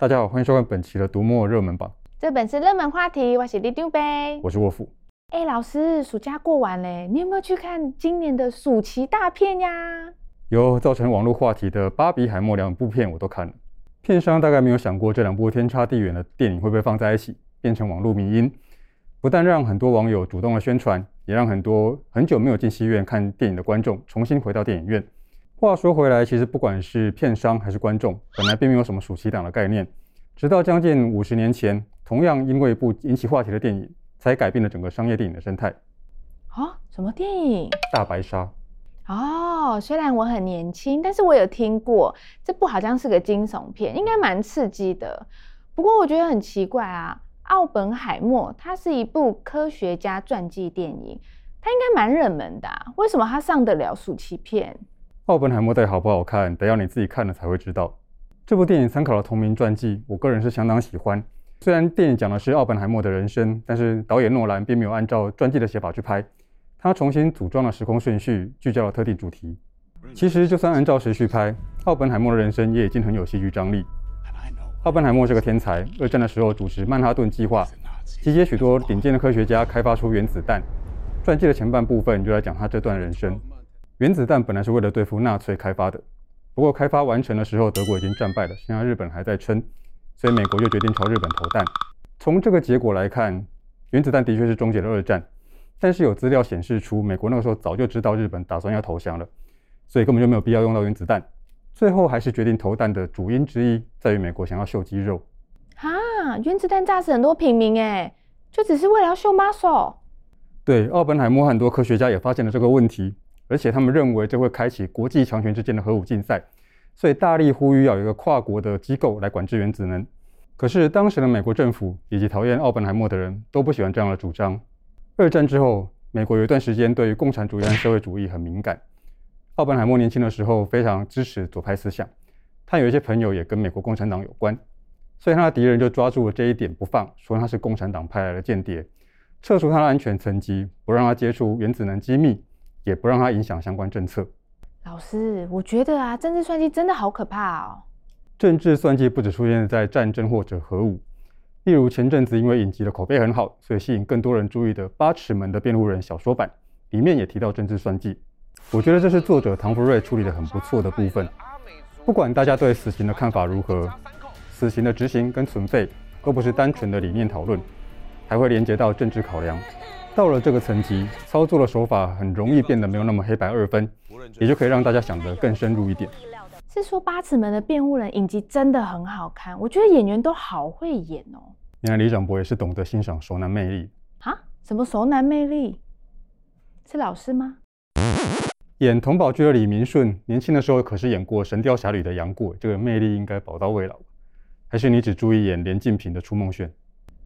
大家好，欢迎收看本期的读墨热门榜。这本是热门话题，我是李丢呗，我是沃夫。哎，老师，暑假过完嘞，你有没有去看今年的暑期大片呀？有造成网络话题的《芭比海默》两部片我都看了。片商大概没有想过这两部天差地远的电影会不会放在一起，变成网络迷因。不但让很多网友主动的宣传，也让很多很久没有进戏院看电影的观众重新回到电影院。话说回来，其实不管是片商还是观众，本来并没有什么暑期档的概念。直到将近五十年前，同样因为一部引起话题的电影，才改变了整个商业电影的生态。啊，什么电影？大白鲨。哦，虽然我很年轻，但是我有听过这部好像是个惊悚片，应该蛮刺激的。不过我觉得很奇怪啊，《奥本海默》它是一部科学家传记电影，它应该蛮热门的啊，为什么它上得了暑期片？奥本海默到底好不好看，得要你自己看了才会知道。这部电影参考了同名传记，我个人是相当喜欢。虽然电影讲的是奥本海默的人生，但是导演诺兰并没有按照传记的写法去拍，他重新组装了时空顺序，聚焦了特定主题。其实就算按照时序拍，奥本海默的人生也已经很有戏剧张力。奥本海默是个天才，二战的时候主持曼哈顿计划，集结许多顶尖的科学家开发出原子弹。传记的前半部分就来讲他这段人生。原子弹本来是为了对付纳粹开发的，不过开发完成的时候，德国已经战败了，现在日本还在撑，所以美国就决定朝日本投弹。从这个结果来看，原子弹的确是终结了二战，但是有资料显示出，美国那个时候早就知道日本打算要投降了，所以根本就没有必要用到原子弹。最后还是决定投弹的主因之一，在于美国想要秀肌肉。哈，原子弹炸死很多平民，诶，就只是为了要秀 muscle。对，奥本海默很多科学家也发现了这个问题。而且他们认为这会开启国际强权之间的核武竞赛，所以大力呼吁要有一个跨国的机构来管制原子能。可是当时的美国政府以及讨厌奥本海默的人都不喜欢这样的主张。二战之后，美国有一段时间对于共产主义和社会主义很敏感。奥本海默年轻的时候非常支持左派思想，他有一些朋友也跟美国共产党有关，所以他的敌人就抓住了这一点不放，说他是共产党派来的间谍，撤除他的安全层级，不让他接触原子能机密。也不让它影响相关政策。老师，我觉得啊，政治算计真的好可怕哦。政治算计不只出现在战争或者核武，例如前阵子因为影集的口碑很好，所以吸引更多人注意的《八尺门的辩护人》小说版，里面也提到政治算计。我觉得这是作者唐福瑞处理的很不错的部分。不管大家对死刑的看法如何，死刑的执行跟存废都不是单纯的理念讨论，还会连接到政治考量。到了这个层级，操作的手法很容易变得没有那么黑白二分，也就可以让大家想得更深入一点。是说《八尺门的辩护人》影集真的很好看，我觉得演员都好会演哦。原来李长博也是懂得欣赏熟男魅力啊？什么熟男魅力？是老师吗？演童宝駒的李明顺，年轻的时候可是演过《神雕侠侣》的杨过，这个魅力应该宝刀未老。还是你只注意演连晋平的初梦炫？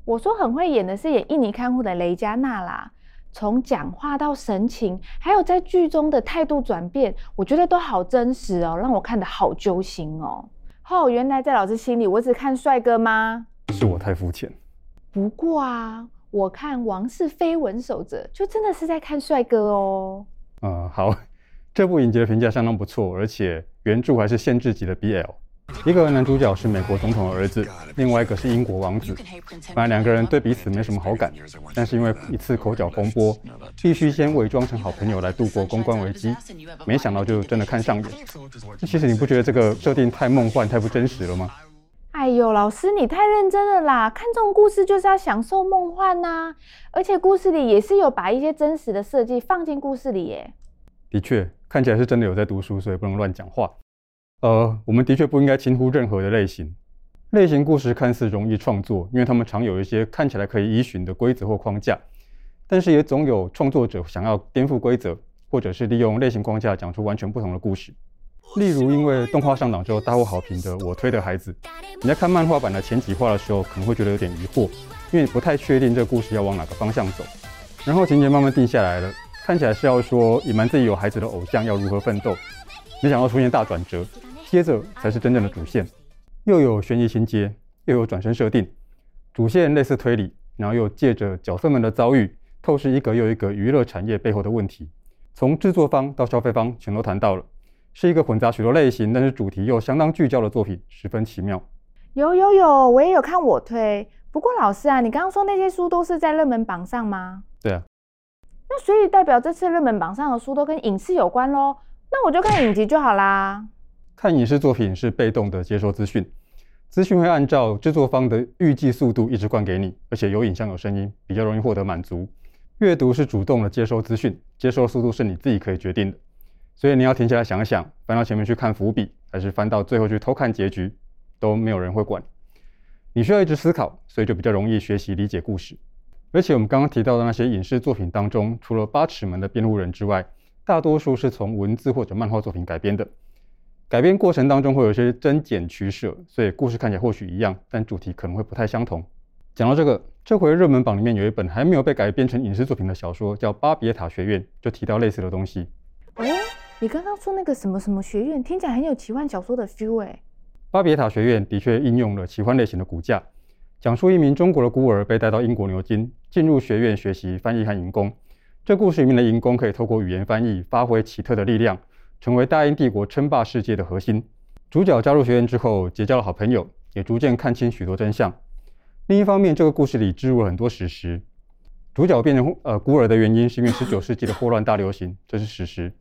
我说很会演的是演印尼看护的雷佳娜啦，从讲话到神情，还有在剧中的态度转变，我觉得都好真实哦，让我看得好揪心哦。哦，原来在老师心里，我只看帅哥吗？是我太肤浅。不过啊，我看《王室绯闻守则》就真的是在看帅哥哦。嗯，好，这部影集的评价相当不错，而且原著还是限制级的 BL。一个男主角是美国总统的儿子，另外一个是英国王子。本来两个人对彼此没什么好感，但是因为一次口角风波，必须先伪装成好朋友来度过公关危机。没想到就真的看上眼。其实你不觉得这个设定太梦幻、太不真实了吗？哎呦，老师你太认真了啦！看这种故事就是要享受梦幻呐，而且故事里也是有把一些真实的设计放进故事里耶。的确，看起来是真的有在读书，所以不能乱讲话。呃，我们的确不应该轻忽任何的类型。类型故事看似容易创作，因为他们常有一些看起来可以依循的规则或框架，但是也总有创作者想要颠覆规则，或者是利用类型框架讲出完全不同的故事。例如，因为动画上档之后大获好评的《我推的孩子》，你在看漫画版的前几话的时候，可能会觉得有点疑惑，因为不太确定这个故事要往哪个方向走。然后情节慢慢定下来了，看起来是要说隐瞒自己有孩子的偶像要如何奋斗，没想到出现大转折。接着才是真正的主线，又有悬疑情节，又有转身设定，主线类似推理，然后又借着角色们的遭遇，透视一个又一个娱乐产业背后的问题，从制作方到消费方全都谈到了，是一个混杂许多类型，但是主题又相当聚焦的作品，十分奇妙。有有有，我也有看我推。不过老师啊，你刚刚说那些书都是在热门榜上吗？对啊。那所以代表这次热门榜上的书都跟影视有关喽？那我就看影集就好啦。看影视作品是被动的接收资讯，资讯会按照制作方的预计速度一直灌给你，而且有影像有声音，比较容易获得满足。阅读是主动的接收资讯，接收速度是你自己可以决定的。所以你要停下来想一想，翻到前面去看伏笔，还是翻到最后去偷看结局，都没有人会管。你需要一直思考，所以就比较容易学习理解故事。而且我们刚刚提到的那些影视作品当中，除了八尺门的辩护人之外，大多数是从文字或者漫画作品改编的。改编过程当中会有一些增减取舍，所以故事看起来或许一样，但主题可能会不太相同。讲到这个，这回热门榜里面有一本还没有被改编成影视作品的小说，叫《巴别塔学院》，就提到类似的东西。哦，你刚刚说那个什么什么学院，听起来很有奇幻小说的 feel 哎。巴别塔学院的确应用了奇幻类型的骨架，讲述一名中国的孤儿被带到英国牛津，进入学院学习翻译和银工。这故事里面的银工可以透过语言翻译发挥奇特的力量，成为大英帝国称霸世界的核心。主角加入学院之后，结交了好朋友，也逐渐看清许多真相。另一方面，这个故事里置入了很多史实。主角变成呃孤儿的原因是因为十九世纪的霍乱大流行，这是史实。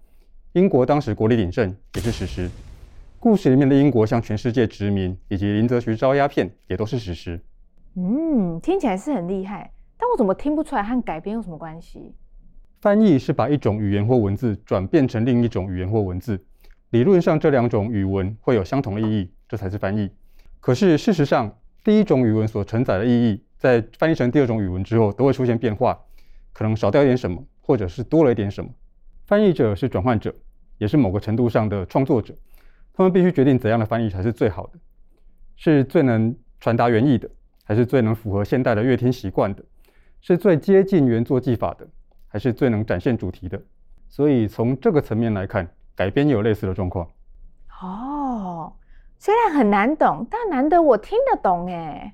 英国当时国力鼎盛，也是史实。故事里面的英国向全世界殖民，以及林则徐招鸦片，也都是史实。嗯，听起来是很厉害，但我怎么听不出来和改编有什么关系？翻译是把一种语言或文字转变成另一种语言或文字，理论上这两种语文会有相同的意义，这才是翻译。可是事实上，第一种语文所承载的意义，在翻译成第二种语文之后，都会出现变化，可能少掉一点什么，或者是多了一点什么。翻译者是转换者，也是某个程度上的创作者。他们必须决定怎样的翻译才是最好的，是最能传达原意的，还是最能符合现代的阅听习惯的，是最接近原作技法的，还是最能展现主题的。所以从这个层面来看，改编也有类似的状况。哦，虽然很难懂，但难得我听得懂诶。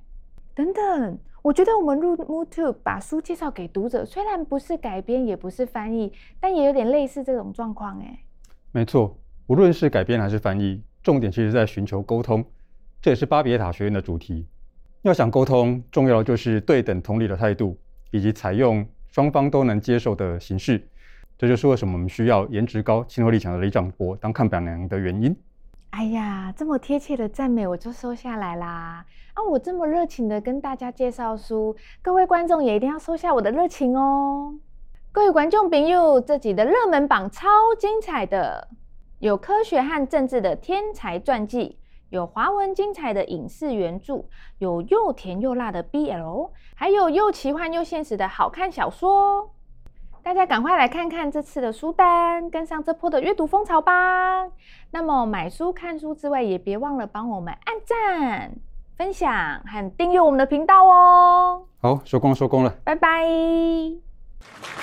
等等，我觉得我们入 MooTube 把书介绍给读者，虽然不是改编，也不是翻译，但也有点类似这种状况诶。没错。无论是改编还是翻译，重点其实在寻求沟通，这也是巴别塔学院的主题。要想沟通，重要的就是对等同理的态度，以及采用双方都能接受的形式。这就是为什么我们需要颜值高、亲和力强的李长伯当看板娘的原因。哎呀，这么贴切的赞美我就收下来啦！啊，我这么热情的跟大家介绍书，各位观众也一定要收下我的热情哦。各位观众朋友，这集的热门榜超精彩的。有科学和政治的天才传记，有华文精彩的影视原著，有又甜又辣的 BL，还有又奇幻又现实的好看小说。大家赶快来看看这次的书单，跟上这波的阅读风潮吧！那么买书看书之外，也别忘了帮我们按赞、分享和订阅我们的频道哦。好，收工收工了，拜拜。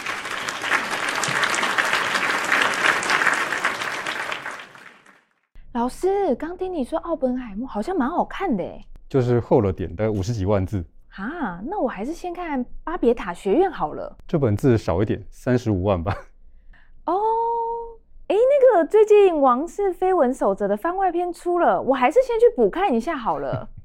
老师，刚听你说奥本海默好像蛮好看的诶，就是厚了点，大概五十几万字。啊，那我还是先看巴别塔学院好了。这本字少一点，三十五万吧。哦，哎，那个最近《王室绯闻守则》的番外篇出了，我还是先去补看一下好了。